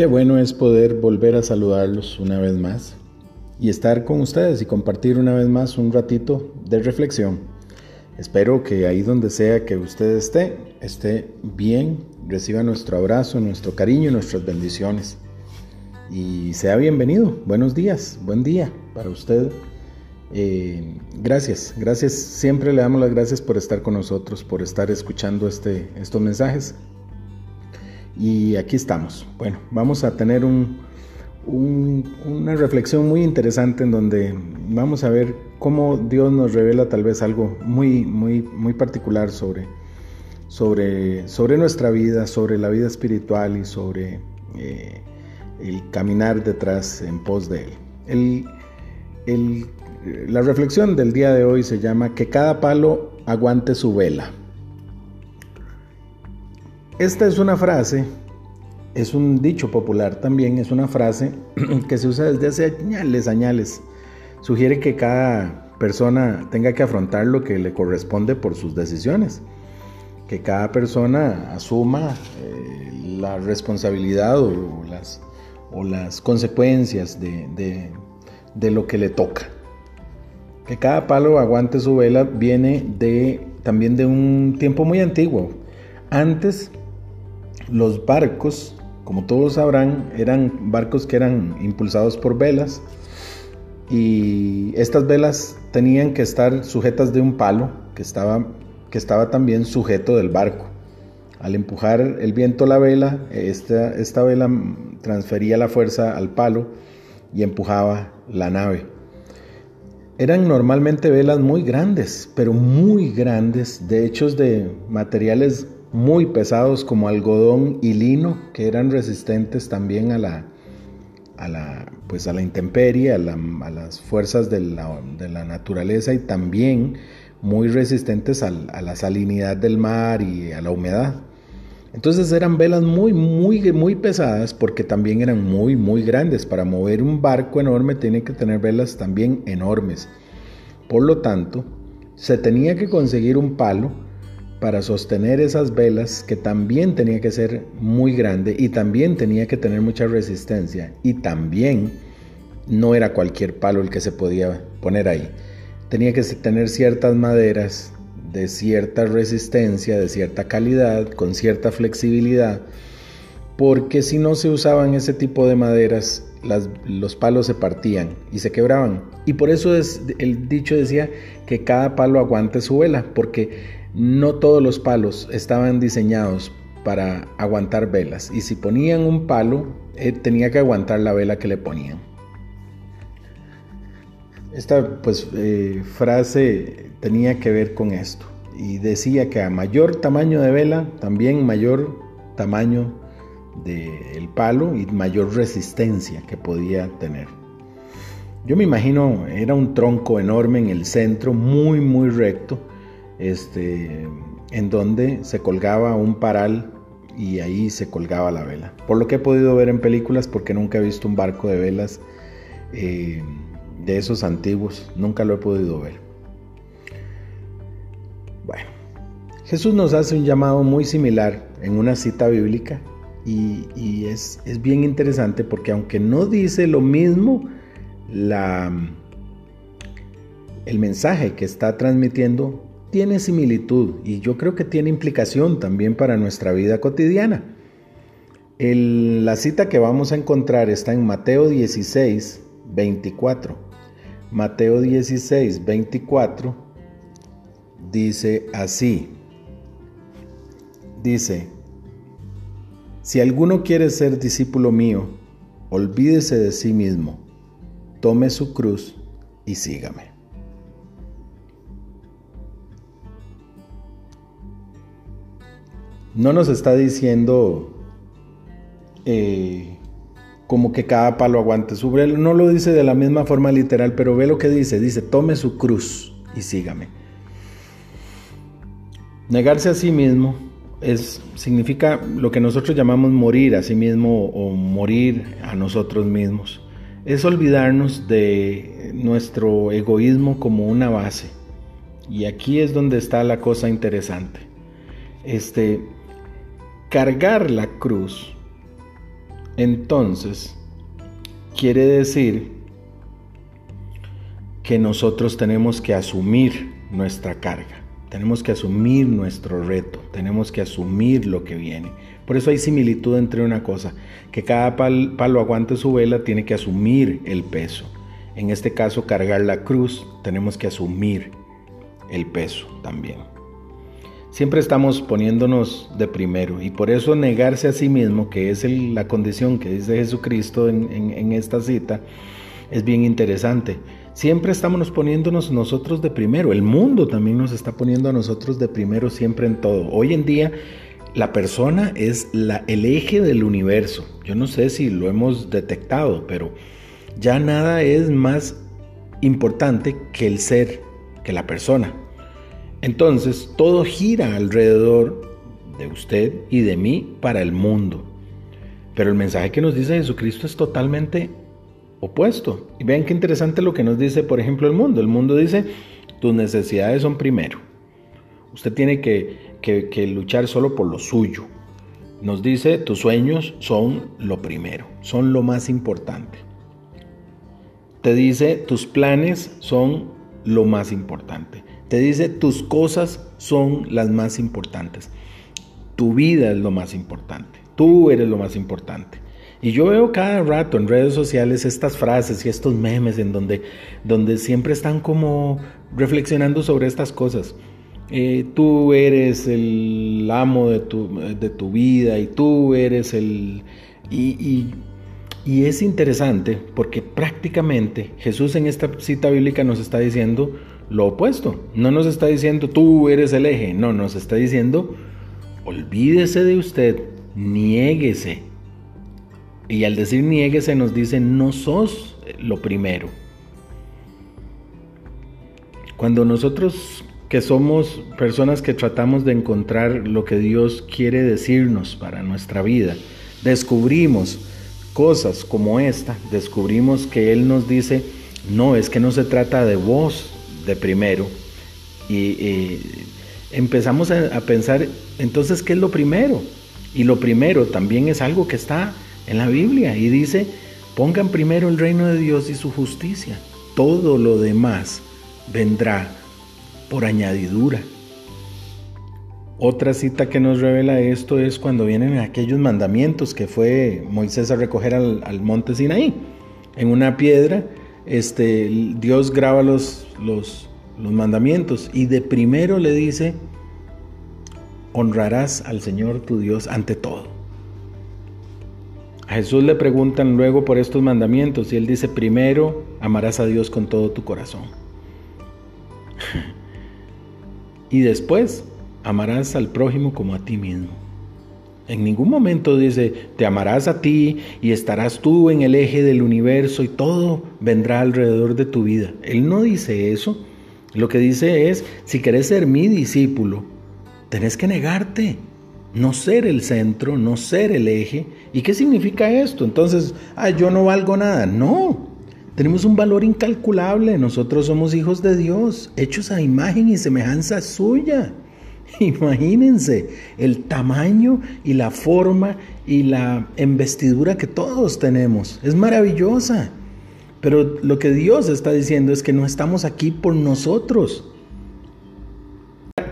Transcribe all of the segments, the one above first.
Qué bueno es poder volver a saludarlos una vez más y estar con ustedes y compartir una vez más un ratito de reflexión. Espero que ahí donde sea que usted esté, esté bien, reciba nuestro abrazo, nuestro cariño nuestras bendiciones. Y sea bienvenido. Buenos días, buen día para usted. Eh, gracias, gracias. Siempre le damos las gracias por estar con nosotros, por estar escuchando este, estos mensajes. Y aquí estamos. Bueno, vamos a tener una reflexión muy interesante en donde vamos a ver cómo Dios nos revela tal vez algo muy, muy, muy particular sobre, sobre, sobre nuestra vida, sobre la vida espiritual y sobre eh, el caminar detrás en pos de Él. la reflexión del día de hoy se llama Que cada palo aguante su vela. Esta es una frase, es un dicho popular también, es una frase que se usa desde hace añales, añales. Sugiere que cada persona tenga que afrontar lo que le corresponde por sus decisiones, que cada persona asuma eh, la responsabilidad o las, o las consecuencias de, de lo que le toca. Que cada palo aguante su vela viene de también de un tiempo muy antiguo. Antes los barcos, como todos sabrán, eran barcos que eran impulsados por velas y estas velas tenían que estar sujetas de un palo que estaba, que estaba también sujeto del barco. Al empujar el viento la vela, esta, esta vela transfería la fuerza al palo y empujaba la nave. Eran normalmente velas muy grandes, pero muy grandes, de hechos de materiales muy pesados como algodón y lino, que eran resistentes también a la, a la, pues a la intemperie, a, las fuerzas de la, naturaleza y también muy resistentes a, la salinidad del mar y a la humedad. Entonces eran velas muy, muy, muy pesadas porque también eran muy, muy grandes. Para mover un barco enorme tiene que tener velas también enormes. Por lo tanto, se tenía que conseguir un palo para sostener esas velas que también tenía que ser muy grande y también tenía que tener mucha resistencia y también no era cualquier palo el que se podía poner ahí. Tenía que tener ciertas maderas de cierta resistencia, de cierta calidad, con cierta flexibilidad, porque si no se usaban ese tipo de maderas, los palos se partían y se quebraban. Y por eso es, el dicho decía que cada palo aguante su vela, porque no todos los palos estaban diseñados para aguantar velas y si ponían un palo eh, tenía que aguantar la vela que le ponían. Esta pues eh, frase tenía que ver con esto y decía que a mayor tamaño de vela también mayor tamaño del palo y mayor resistencia que podía tener. Yo me imagino era un tronco enorme en el centro, muy muy recto este, en donde se colgaba un paral y ahí se colgaba la vela. Por lo que he podido ver en películas, porque nunca he visto un barco de velas eh, de esos antiguos, nunca lo he podido ver. Bueno, Jesús nos hace un llamado muy similar en una cita bíblica y, es, es, bien interesante porque aunque no dice lo mismo, la, el mensaje que está transmitiendo tiene similitud y yo creo que tiene implicación también para nuestra vida cotidiana. la cita que vamos a encontrar está en Mateo 16, 24. Mateo 16, 24 dice así. Dice, si alguno quiere ser discípulo mío, olvídese de sí mismo, tome su cruz y sígame. No nos está diciendo eh, como que cada palo aguante su vela. No lo dice de la misma forma literal, pero ve lo que dice. Dice, tome su cruz y sígame. Negarse a sí mismo es, significa lo que nosotros llamamos morir a sí mismo o morir a nosotros mismos. Es olvidarnos de nuestro egoísmo como una base. Y aquí es donde está la cosa interesante. Este, cargar la cruz entonces quiere decir que nosotros tenemos que asumir nuestra carga, tenemos que asumir nuestro reto, tenemos que asumir lo que viene. Por eso hay similitud entre una cosa, que cada palo aguante su vela tiene que asumir el peso. En este caso, cargar la cruz, tenemos que asumir el peso también. Siempre estamos poniéndonos de primero y por eso negarse a sí mismo, que es la condición que dice Jesucristo en, esta cita, es bien interesante. Siempre estamos poniéndonos nosotros de primero. El mundo también nos está poniendo a nosotros de primero siempre en todo. Hoy en día la persona es el eje del universo. Yo no sé si lo hemos detectado, pero ya nada es más importante que el ser, que la persona. Entonces, todo gira alrededor de usted y de mí para el mundo. Pero el mensaje que nos dice Jesucristo es totalmente opuesto. Y vean qué interesante lo que nos dice, por ejemplo, el mundo. El mundo dice, tus necesidades son primero. Usted tiene que, que luchar solo por lo suyo. Nos dice, tus sueños son lo primero, son lo más importante. Te dice, tus planes son lo más importante. Te dice, tus cosas son las más importantes. Tu vida es lo más importante. Tú eres lo más importante. Y yo veo cada rato en redes sociales estas frases y estos memes en donde, donde siempre están como reflexionando sobre estas cosas. Eh, tú eres el amo de tu, de tu, vida y tú eres el... es interesante porque prácticamente Jesús en esta cita bíblica nos está diciendo, lo opuesto. No nos está diciendo tú eres el eje, no, nos está diciendo olvídese de usted, niéguese. Y al decir niéguese nos dice no sos lo primero. Cuando nosotros que somos personas que tratamos de encontrar lo que Dios quiere decirnos para nuestra vida, descubrimos cosas como esta, descubrimos que Él nos dice, no, es que no se trata de vos, de primero y, empezamos a, pensar, entonces, ¿qué es lo primero? Y lo primero también es algo que está en la Biblia y dice, pongan primero el reino de Dios y su justicia. Todo lo demás vendrá por añadidura. Otra cita que nos revela esto es cuando vienen aquellos mandamientos que fue Moisés a recoger al, al monte Sinaí. En una piedra este, Dios graba los, los, los mandamientos y de primero le dice, honrarás al Señor tu Dios ante todo. A Jesús le preguntan luego por estos mandamientos y él dice, primero amarás a Dios con todo tu corazón. y después amarás al prójimo como a ti mismo. En ningún momento dice, te amarás a ti y estarás tú en el eje del universo y todo vendrá alrededor de tu vida. Él no dice eso. Lo que dice es, si querés ser mi discípulo, tenés que negarte, no ser el centro, no ser el eje. ¿Y qué significa esto? Entonces, ah, yo no valgo nada. No, tenemos un valor incalculable. Nosotros somos hijos de Dios, hechos a imagen y semejanza suya. Imagínense el tamaño y la forma y la investidura que todos tenemos. Es maravillosa. Pero lo que Dios está diciendo es que no estamos aquí por nosotros.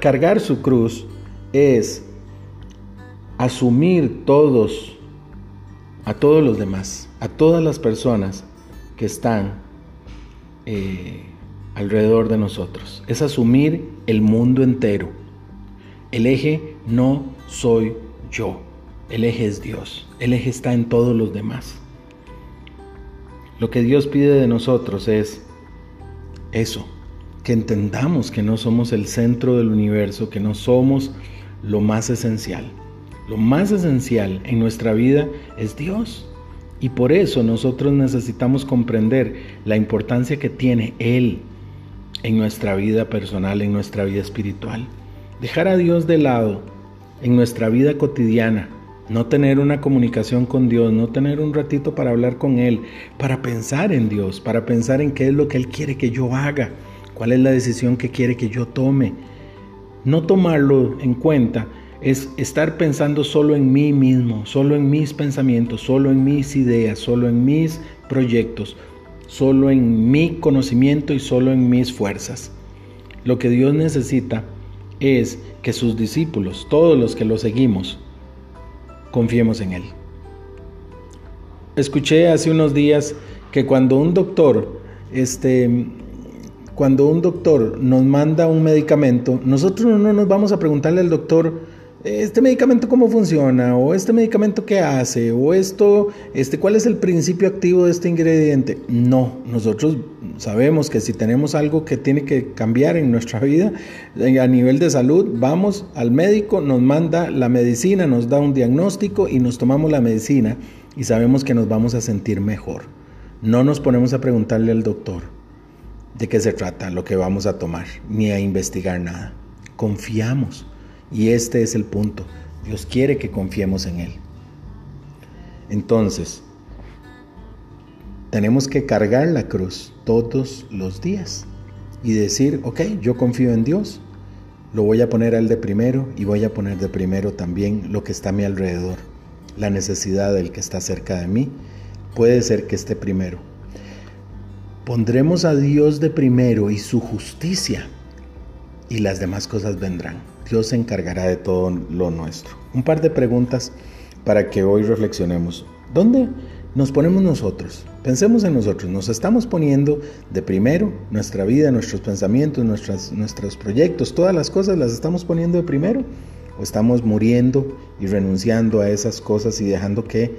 Cargar su cruz es asumir todos, a todos los demás, a todas las personas que están eh, alrededor de nosotros. Es asumir el mundo entero. El eje no soy yo, el eje es Dios, el eje está en todos los demás. Lo que Dios pide de nosotros es eso, que entendamos que no somos el centro del universo, que no somos lo más esencial. Lo más esencial en nuestra vida es Dios. Y por eso nosotros necesitamos comprender la importancia que tiene Él en nuestra vida personal, en nuestra vida espiritual. Dejar a Dios de lado en nuestra vida cotidiana, no tener una comunicación con Dios, no tener un ratito para hablar con Él, para pensar en Dios, para pensar en qué es lo que Él quiere que yo haga, cuál es la decisión que quiere que yo tome. No tomarlo en cuenta es estar pensando solo en mí mismo, solo en mis pensamientos, solo en mis ideas, solo en mis proyectos, solo en mi conocimiento y solo en mis fuerzas. Lo que Dios necesita es que sus discípulos, todos los que lo seguimos, confiemos en Él. Escuché hace unos días que cuando un doctor, este, cuando un doctor nos manda un medicamento, nosotros no nos vamos a preguntarle al doctor, este medicamento cómo funciona, o este medicamento qué hace, o esto, este, cuál es el principio activo de este ingrediente. No, nosotros sabemos que si tenemos algo que tiene que cambiar en nuestra vida a nivel de salud, vamos al médico, nos manda la medicina, nos da un diagnóstico y nos tomamos la medicina y sabemos que nos vamos a sentir mejor. No nos ponemos a preguntarle al doctor de qué se trata lo que vamos a tomar, ni a investigar nada. Confiamos y este es el punto. Dios quiere que confiemos en Él. Entonces, tenemos que cargar la cruz todos los días y decir, ok, yo confío en Dios, lo voy a poner a Él de primero y voy a poner de primero también lo que está a mi alrededor. La necesidad del que está cerca de mí puede ser que esté primero. Pondremos a Dios de primero y su justicia y las demás cosas vendrán. Dios se encargará de todo lo nuestro. Un par de preguntas para que hoy reflexionemos. ¿Dónde nos ponemos nosotros? Pensemos en nosotros. ¿Nos estamos poniendo de primero nuestra vida, nuestros pensamientos, nuestras, nuestros proyectos, todas las cosas las estamos poniendo de primero? ¿O estamos muriendo y renunciando a esas cosas y dejando que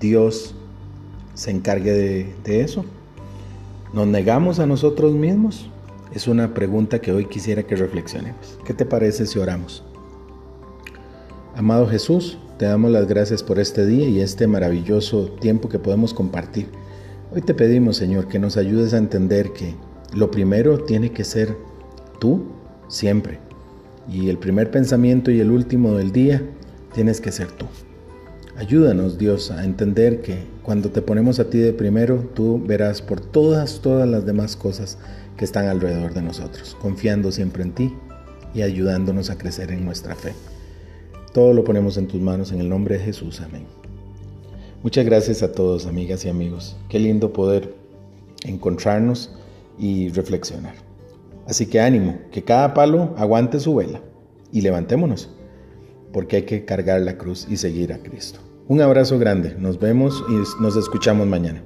Dios se encargue de, de eso? ¿Nos negamos a nosotros mismos? Es una pregunta que hoy quisiera que reflexionemos. ¿Qué te parece si oramos? Amado Jesús, te damos las gracias por este día y este maravilloso tiempo que podemos compartir. Hoy te pedimos, Señor, que nos ayudes a entender que lo primero tiene que ser tú siempre. Y el primer pensamiento y el último del día tienes que ser tú. Ayúdanos, Dios, a entender que cuando te ponemos a ti de primero, tú verás por todas, todas las demás cosas que están alrededor de nosotros, confiando siempre en ti y ayudándonos a crecer en nuestra fe. Todo lo ponemos en tus manos en el nombre de Jesús. Amén. Muchas gracias a todos, amigas y amigos. Qué lindo poder encontrarnos y reflexionar. Así que ánimo, que cada palo aguante su vela y levantémonos, porque hay que cargar la cruz y seguir a Cristo. Un abrazo grande, nos vemos y nos escuchamos mañana.